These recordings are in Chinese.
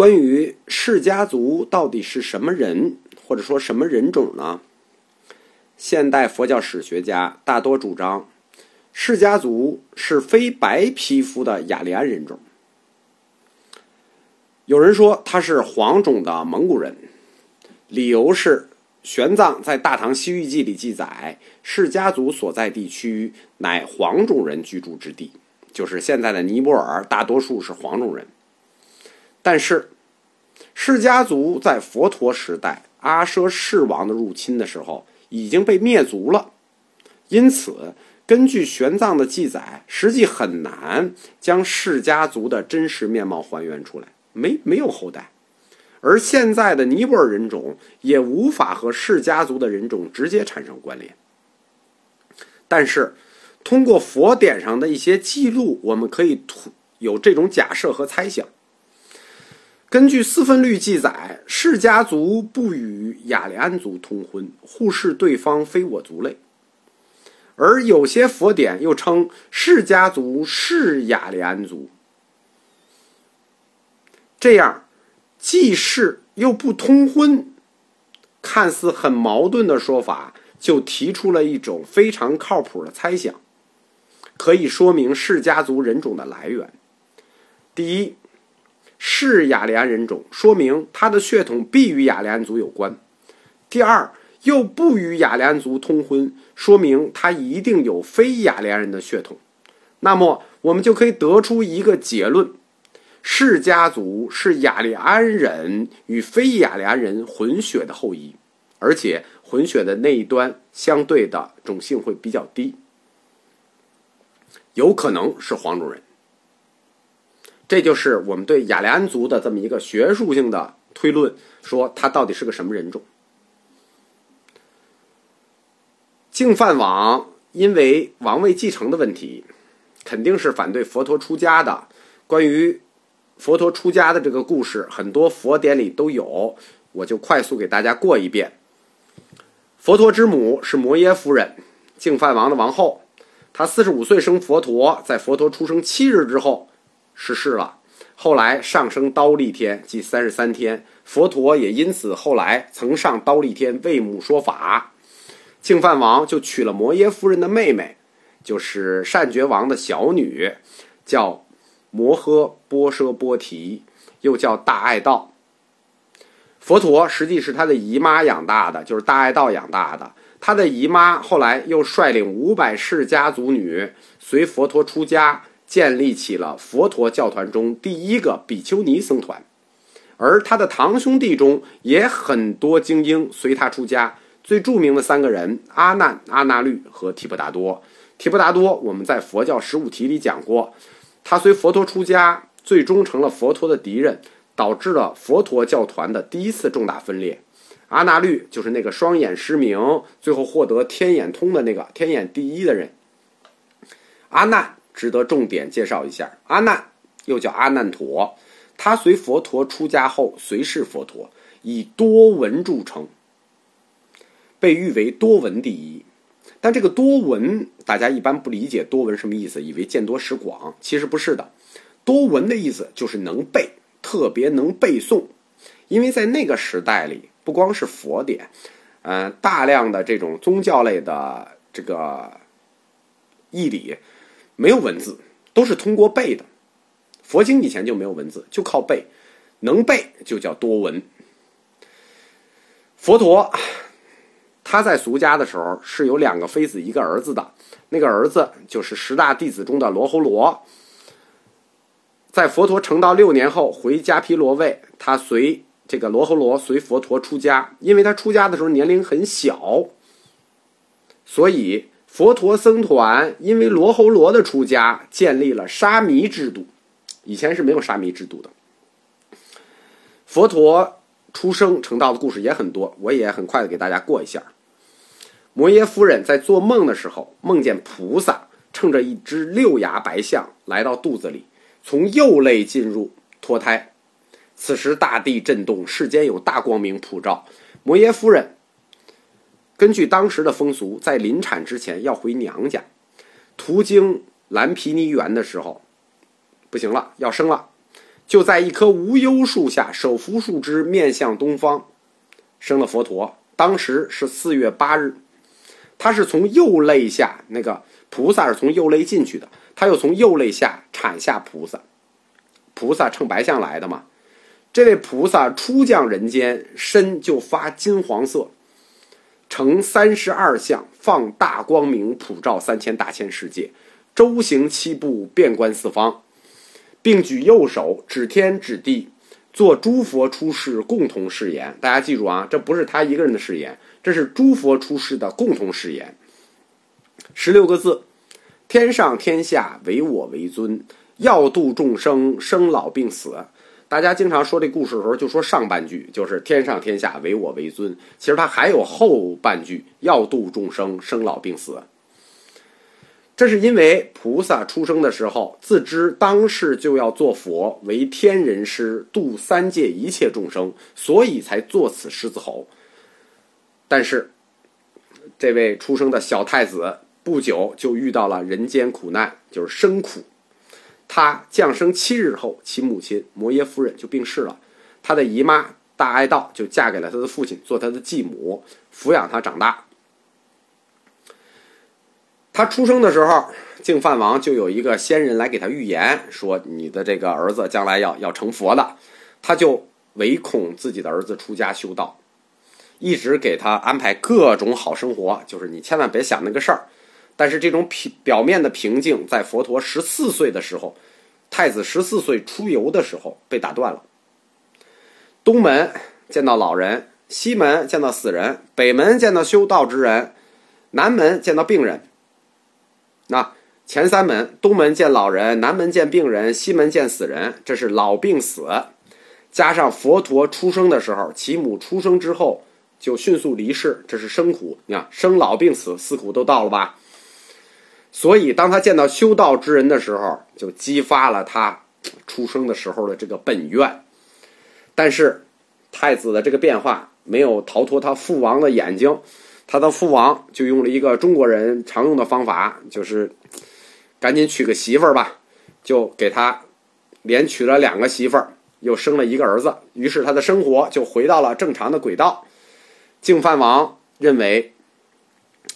关于释家族到底是什么人，或者说什么人种呢？现代佛教史学家大多主张，释家族是非白皮肤的雅利安人种。有人说他是黄种的蒙古人，理由是玄奘在《大唐西域记》里记载，释家族所在地区乃黄种人居住之地，就是现在的尼泊尔，大多数是黄种人。但是，释家族在佛陀时代阿奢世王的入侵的时候已经被灭族了，因此根据玄奘的记载，实际很难将释家族的真实面貌还原出来，没没有后代，而现在的尼泊尔人种也无法和释家族的人种直接产生关联。但是，通过佛典上的一些记录，我们可以有这种假设和猜想。根据四分律记载，释家族不与雅利安族通婚，互视对方非我族类；而有些佛典又称释家族是雅利安族。这样，既是又不通婚，看似很矛盾的说法，就提出了一种非常靠谱的猜想，可以说明释家族人种的来源。第一。是雅利安人种，说明他的血统必与雅利安族有关。第二，又不与雅利安族通婚，说明他一定有非雅利安人的血统。那么，我们就可以得出一个结论：释家族是雅利安人与非雅利安人混血的后裔，而且混血的那一端相对的种姓会比较低，有可能是黄种人。这就是我们对雅利安族的这么一个学术性的推论，说他到底是个什么人种。净饭王因为王位继承的问题，肯定是反对佛陀出家的。关于佛陀出家的这个故事，很多佛典里都有，我就快速给大家过一遍。佛陀之母是摩耶夫人，净饭王的王后。她四十五岁生佛陀，在佛陀出生七日之后。逝世了，后来上升刀立天，即三十三天。佛陀也因此后来曾上刀立天为母说法。净饭王就娶了摩耶夫人的妹妹，就是善觉王的小女，叫摩诃波奢波提，又叫大爱道。佛陀实际是他的姨妈养大的，就是大爱道养大的。他的姨妈后来又率领五百世家族女随佛陀出家。建立起了佛陀教团中第一个比丘尼僧团，而他的堂兄弟中也很多精英随他出家。最著名的三个人：阿难、阿那律和提婆达多。提婆达多我们在佛教十五题里讲过，他随佛陀出家，最终成了佛陀的敌人，导致了佛陀教团的第一次重大分裂。阿那律就是那个双眼失明，最后获得天眼通的那个天眼第一的人。阿难。值得重点介绍一下，阿难又叫阿难陀，他随佛陀出家后随侍佛陀，以多闻著称，被誉为多闻第一。但这个多闻，大家一般不理解多闻什么意思，以为见多识广，其实不是的。多闻的意思就是能背，特别能背诵。因为在那个时代里，不光是佛典，嗯，大量的这种宗教类的这个义理。没有文字，都是通过背的。佛经以前就没有文字，就靠背，能背就叫多闻。佛陀他在俗家的时候是有两个妃子一个儿子的，那个儿子就是十大弟子中的罗侯罗。在佛陀成道六年后回迦毗罗卫，他随这个罗侯罗随佛陀出家，因为他出家的时候年龄很小，所以。佛陀僧团因为罗侯罗的出家，建立了沙弥制度。以前是没有沙弥制度的。佛陀出生成道的故事也很多，我也很快的给大家过一下。摩耶夫人在做梦的时候，梦见菩萨乘着一只六牙白象来到肚子里，从右肋进入脱胎。此时大地震动，世间有大光明普照。摩耶夫人。根据当时的风俗，在临产之前要回娘家，途经蓝毗尼园的时候，不行了，要生了，就在一棵无忧树下手扶树枝，面向东方，生了佛陀。当时是四月八日，他是从右肋下那个菩萨是从右肋进去的，他又从右肋下产下菩萨。菩萨乘白象来的嘛，这位菩萨初降人间，身就发金黄色，成三十二相，放大光明，普照三千大千世界，周行七步，遍观四方，并举右手指天指地，做诸佛出世共同誓言。大家记住啊，这不是他一个人的誓言，这是诸佛出世的共同誓言。十六个字：天上天下唯我为尊。要度众生，生老病死。大家经常说这故事的时候，就说上半句就是“天上天下唯我为尊”。其实它还有后半句“要度众生，生老病死”。这是因为菩萨出生的时候，自知当世就要做佛，为天人师，度三界一切众生，所以才作此狮子吼。但是，这位出生的小太子不久就遇到了人间苦难，就是生苦。他降生七日后，其母亲摩耶夫人就病逝了。他的姨妈大爱道就嫁给了他的父亲，做他的继母，抚养他长大。他出生的时候，净饭王就有一个仙人来给他预言，说你的这个儿子将来要要成佛的。他就唯恐自己的儿子出家修道，一直给他安排各种好生活，就是你千万别想那个事儿。但是这种平表面的平静，在佛陀十四岁的时候，太子十四岁出游的时候被打断了。东门见到老人，西门见到死人，北门见到修道之人，南门见到病人。那前三门，东门见老人，南门见病人，西门见死人，这是老病死。加上佛陀出生的时候，其母出生之后就迅速离世，这是生苦。你看，生老病死四苦都到了吧？所以，当他见到修道之人的时候，就激发了他出生的时候的这个本愿。但是，太子的这个变化没有逃脱他父王的眼睛，他的父王就用了一个中国人常用的方法，就是赶紧娶个媳妇儿吧，就给他连娶了两个媳妇儿，又生了一个儿子。于是，他的生活就回到了正常的轨道。净饭王认为，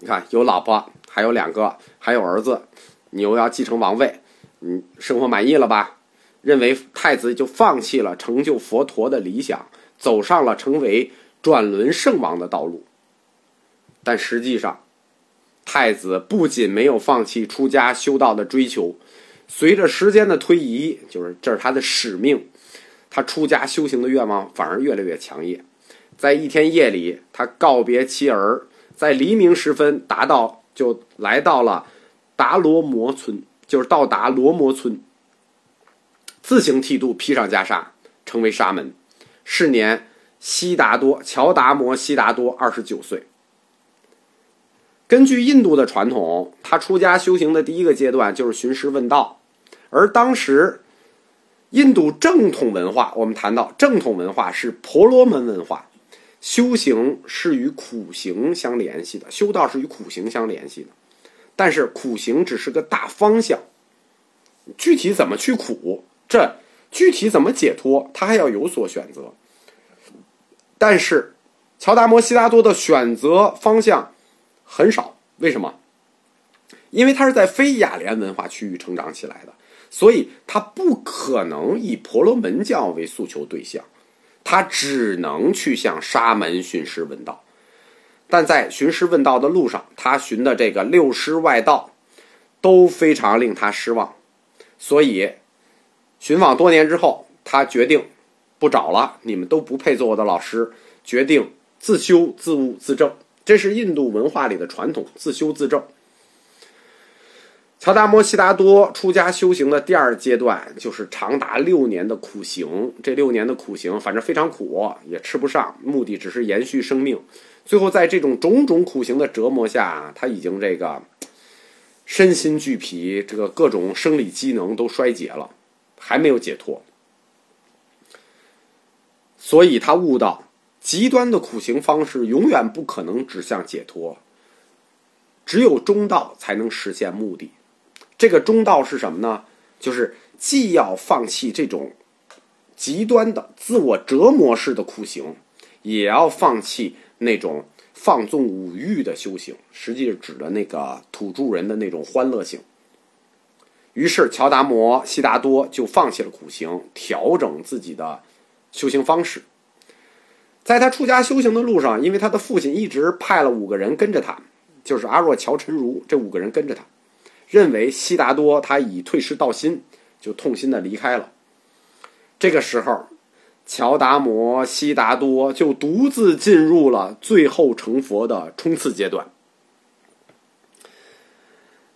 你看有老婆。还有两个，还有儿子，你又要继承王位，你生活满意了吧？认为太子就放弃了成就佛陀的理想，走上了成为转轮圣王的道路。但实际上，太子不仅没有放弃出家修道的追求，随着时间的推移，就是这是他的使命，他出家修行的愿望反而越来越强烈。在一天夜里，他告别妻儿，在黎明时分达到。就来到了达罗摩村，就是到达罗摩村，自行剃度，披上袈裟，成为沙门。是年悉达多乔达摩悉达多二十九岁。根据印度的传统，他出家修行的第一个阶段就是寻师问道，而当时印度正统文化，我们谈到正统文化是婆罗门文化。修行是与苦行相联系的，修道是与苦行相联系的，但是苦行只是个大方向，具体怎么去苦，这具体怎么解脱，他还要有所选择。但是乔达摩悉达多的选择方向很少，为什么？因为他是在非雅莲文化区域成长起来的，所以他不可能以婆罗门教为诉求对象。他只能去向沙门寻师问道，但在寻师问道的路上，他寻的这个六师外道都非常令他失望，所以寻访多年之后，他决定不找了，你们都不配做我的老师，决定自修自悟自证。这是印度文化里的传统，自修自证。乔达摩悉达多出家修行的第二阶段，就是长达六年的苦行。这六年的苦行，反正非常苦，也吃不上，目的只是延续生命。最后，在这种种种苦行的折磨下，他已经这个身心俱疲，这个各种生理机能都衰竭了，还没有解脱。所以他悟到，极端的苦行方式永远不可能指向解脱，只有中道才能实现目的。这个中道是什么呢？就是既要放弃这种极端的自我折磨式的苦行，也要放弃那种放纵五欲的修行，实际是指的那个土著人的那种欢乐性。于是，乔达摩悉达多就放弃了苦行，调整自己的修行方式。在他出家修行的路上，因为他的父亲一直派了五个人跟着他，就是阿若、乔、陈如这五个人跟着他，认为悉达多他已退失道心，就痛心的离开了。这个时候，乔达摩悉达多就独自进入了最后成佛的冲刺阶段。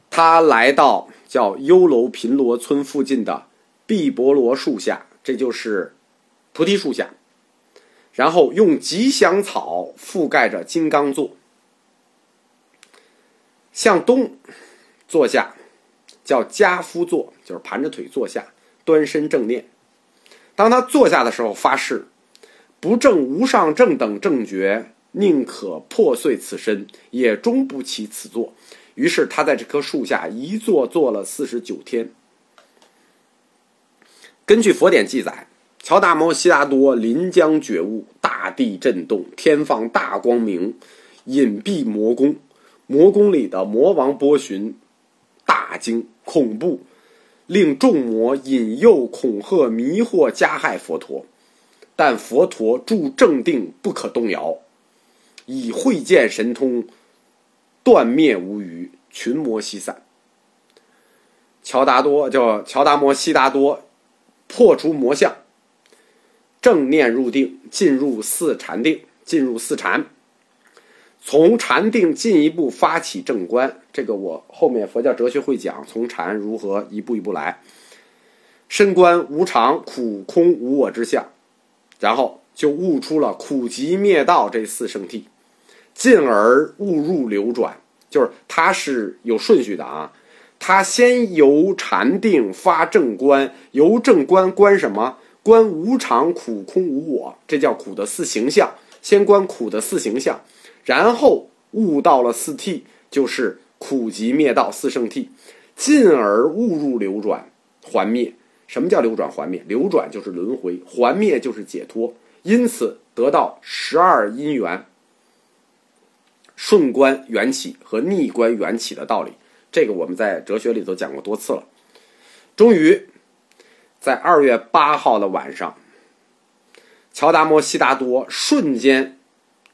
他来到叫优楼频罗村附近的碧波罗树下，这就是菩提树下，然后用吉祥草覆盖着金刚座，向东坐下，叫家夫坐，就是盘着腿坐下，端身正念。当他坐下的时候，发誓不证无上正等正觉，宁可破碎此身，也终不起此座。于是他在这棵树下一坐坐了四十九天。根据佛典记载，乔达摩悉达多临江觉悟，大地震动，天放大光明，隐蔽魔宫。魔宫里的魔王波旬大惊恐怖，令众魔引诱恐吓迷惑加害佛陀，但佛陀住正定不可动摇，以慧见神通。断灭无余，群魔悉散。乔达多叫乔达摩悉达多，破除魔相，正念入定，进入四禅定，进入四禅。从禅定进一步发起正观，这个我后面佛教哲学会讲，从禅如何一步一步来，深观无常、苦、空、无我之相，然后就悟出了苦集灭道这四圣谛。进而误入流转，就是它是有顺序的啊。它先由禅定发正观，由正观观什么？观无常、苦、空、无我，这叫苦的四形象。先观苦的四形象，然后悟到了四谛，就是苦集灭道四圣谛，进而误入流转还灭。什么叫流转还灭？流转就是轮回，还灭就是解脱。因此得到十二因缘。顺观缘起和逆观缘起的道理，这个我们在哲学里头讲过多次了。终于，在二月八号的晚上，乔达摩悉达多瞬间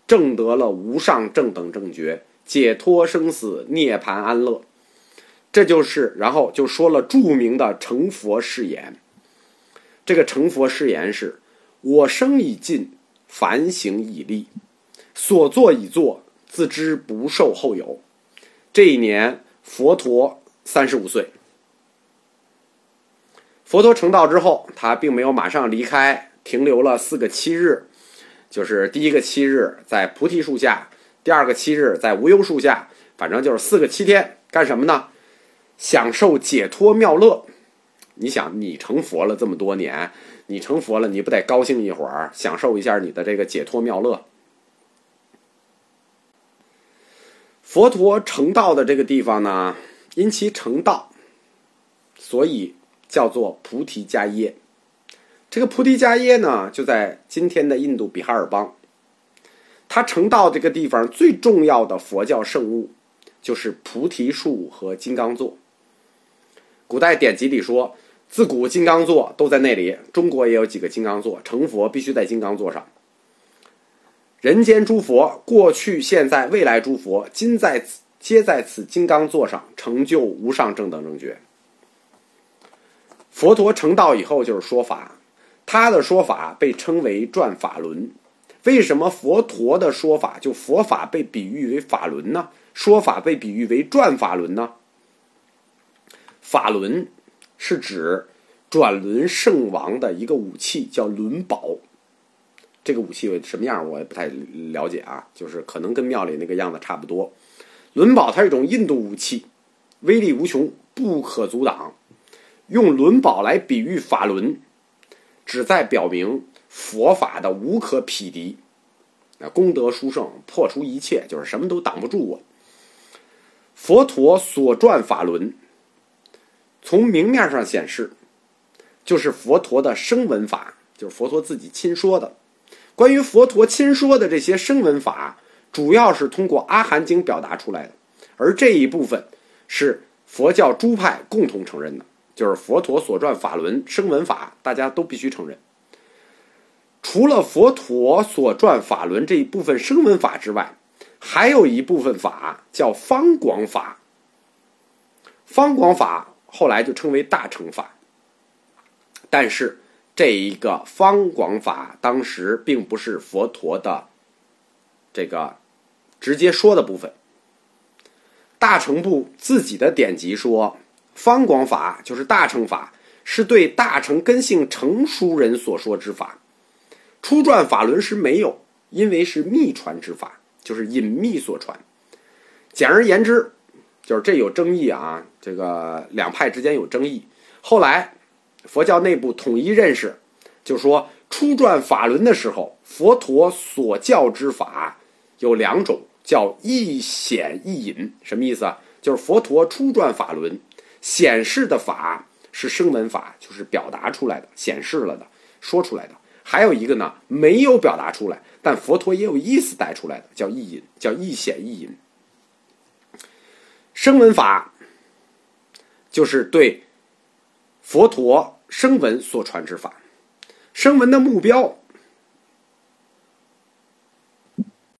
证得了无上正等正觉，解脱生死，涅槃安乐。这就是，然后就说了著名的成佛誓言。这个成佛誓言是：我生已尽，凡行已立，所作已作。自知不受后有。这一年，佛陀三十五岁。佛陀成道之后，他并没有马上离开，停留了四个七日。就是第一个七日在菩提树下，第二个七日在无忧树下，反正就是四个七天，干什么呢？享受解脱妙乐。你想，你成佛了这么多年，你成佛了，你不得高兴一会儿，享受一下你的这个解脱妙乐？佛陀成道的这个地方呢，因其成道，所以叫做菩提迦耶。这个菩提迦耶呢，就在今天的印度比哈尔邦。他成道这个地方最重要的佛教圣物，就是菩提树和金刚座。古代典籍里说，自古金刚座都在那里。中国也有几个金刚座，成佛必须在金刚座上。人间诸佛，过去、现在、未来诸佛，今在此皆在此金刚座上成就无上正等正觉。佛陀成道以后就是说法，他的说法被称为转法轮。为什么佛陀的说法就佛法被比喻为法轮呢？说法被比喻为转法轮呢？法轮是指转轮圣王的一个武器，叫轮宝。这个武器什么样，我也不太了解啊，就是可能跟庙里那个样子差不多。轮宝它是一种印度武器，威力无穷，不可阻挡。用轮宝来比喻法轮，旨在表明佛法的无可匹敌，啊，功德殊胜，破除一切，就是什么都挡不住我。佛陀所转法轮，从明面上显示，就是佛陀的声闻法。就是佛陀自己亲说的。关于佛陀亲说的这些声闻法，主要是通过《阿含经》表达出来的，而这一部分是佛教诸派共同承认的，就是佛陀所传法轮声闻法，大家都必须承认。除了佛陀所传法轮这一部分声闻法之外，还有一部分法叫方广法。方广法后来就称为大乘法，但是。这一个方广法，当时并不是佛陀的这个直接说的部分。大乘部自己的典籍说，方广法就是大乘法，是对大乘根性成熟人所说之法。初传法轮时没有，因为是秘传之法，就是隐秘所传。简而言之，就是这有争议啊，这个两派之间有争议。后来。佛教内部统一认识，就说初转法轮的时候，佛陀所教之法有两种，叫一显一隐。什么意思啊？就是佛陀初转法轮显示的法是声闻法，就是表达出来的、显示了的、说出来的；还有一个呢，没有表达出来，但佛陀也有意思带出来的，叫意隐，叫一显一隐。声闻法就是对佛陀。声闻所传之法，声闻的目标